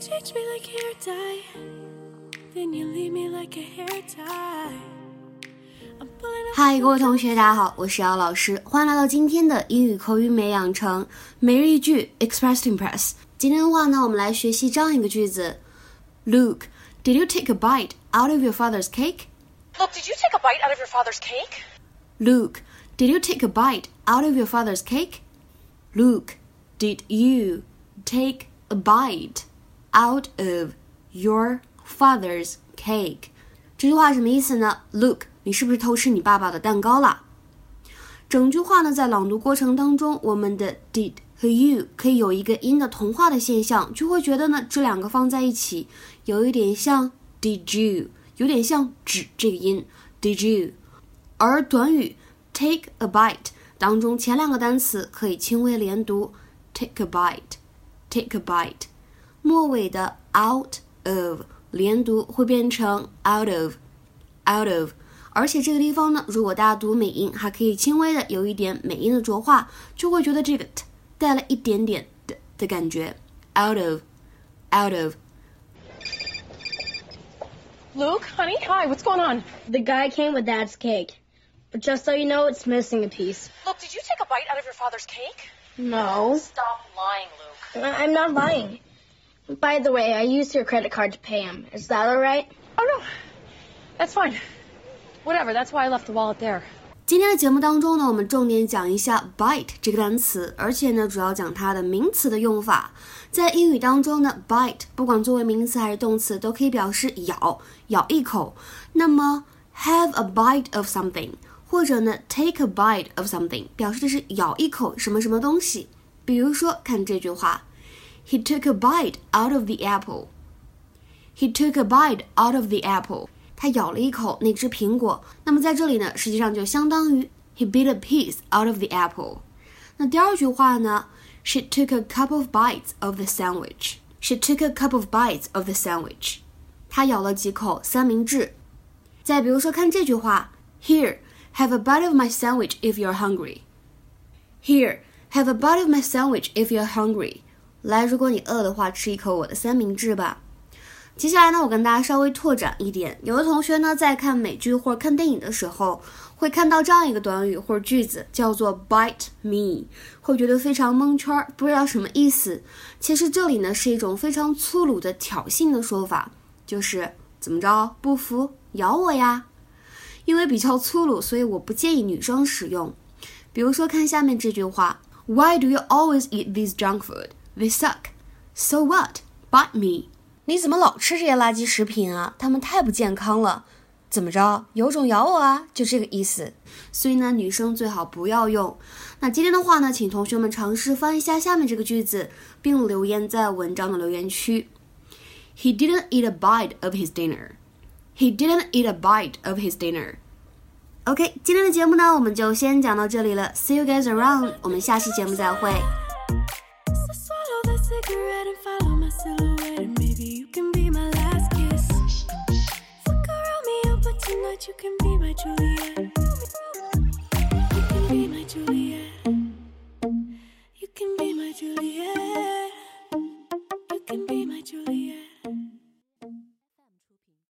teach me like hair dye, then you leave me like a hair tie. 嗨，各位同学，大家好，我是姚老师，欢迎来到今天的英语口语美养成每日一句 Express to Impress。今天的话呢，我们来学习这样一个句子：Luke, did you take a bite out of your father's cake? Luke, did you take a bite out of your father's cake? Luke, did you take a bite out of your father's cake? Luke, did you take a bite out of your father's cake。这句话什么意思呢？Look，你是不是偷吃你爸爸的蛋糕了？整句话呢，在朗读过程当中，我们的 did 和 you 可以有一个音的同化的现象，就会觉得呢，这两个放在一起有一点像 did you，有点像指这个音 did you。而短语 take a bite 当中前两个单词可以轻微连读 take a bite，take a bite。末尾的 out of 连读会变成 out of out of，而且这个地方呢，如果大家读美音，还可以轻微的有一点美音的浊化，就会觉得这个带了一点点的的感觉 out of out of。Luke, honey, hi, what's going on? The guy came with Dad's cake. But just so you know, it's missing a piece. Luke, did you take a bite out of your father's cake? No. Stop lying, Luke. I- I'm not lying. By the way, I used your credit card to pay him. Is that all right? Oh, no. That's fine. Whatever, that's why I left the wallet there. 今天的节目当中呢，我们重点讲一下 bite 这个单词，而且呢，主要讲它的名词的用法。在英语当中呢，bite 不管作为名词还是动词，都可以表示咬，咬一口。那么 have a bite of something，或者呢 take a bite of something，表示的是咬一口什么什么东西。比如说，看这句话。He took a bite out of the apple. He took a bite out of the apple. 他咬了一口那只苹果。那么在这里呢，实际上就相当于 He bit a piece out of the apple. 那第二句话呢？She took a couple of bites of the sandwich. She took a couple of bites of the sandwich. 她咬了几口三明治。再比如说，看这句话：Here, have a bite of my sandwich if you're hungry. Here, have a bite of my sandwich if you're hungry. 来，如果你饿的话，吃一口我的三明治吧。 接下来呢，我跟大家稍微拓展一点。有的同学呢，在看美剧或者看电影的时候，会看到这样一个短语或者句子，叫做 “bite me”，会觉得非常蒙圈，不知道什么意思。其实这里呢，是一种非常粗鲁的挑衅的说法，就是怎么着，不服咬我呀？因为比较粗鲁，所以我不建议女生使用。比如说，看下面这句话：“Why do you always eat this junk food？” They suck. So what? Bite me. 你怎么老吃这些垃圾食品啊？他们太不健康了。怎么着？有种咬我啊！就这个意思。所以呢，女生最好不要用。那今天的话呢，请同学们尝试翻一下下面这个句子，并留言在文章的留言区。He didn't eat a bite of his dinner. He didn't eat a bite of his dinner. OK，今天的节目呢，我们就先讲到这里了。See you guys around，我们下期节目再会。So you can be my Juliet. You can be my Juliet. You can be my Juliet. You can be my Juliet.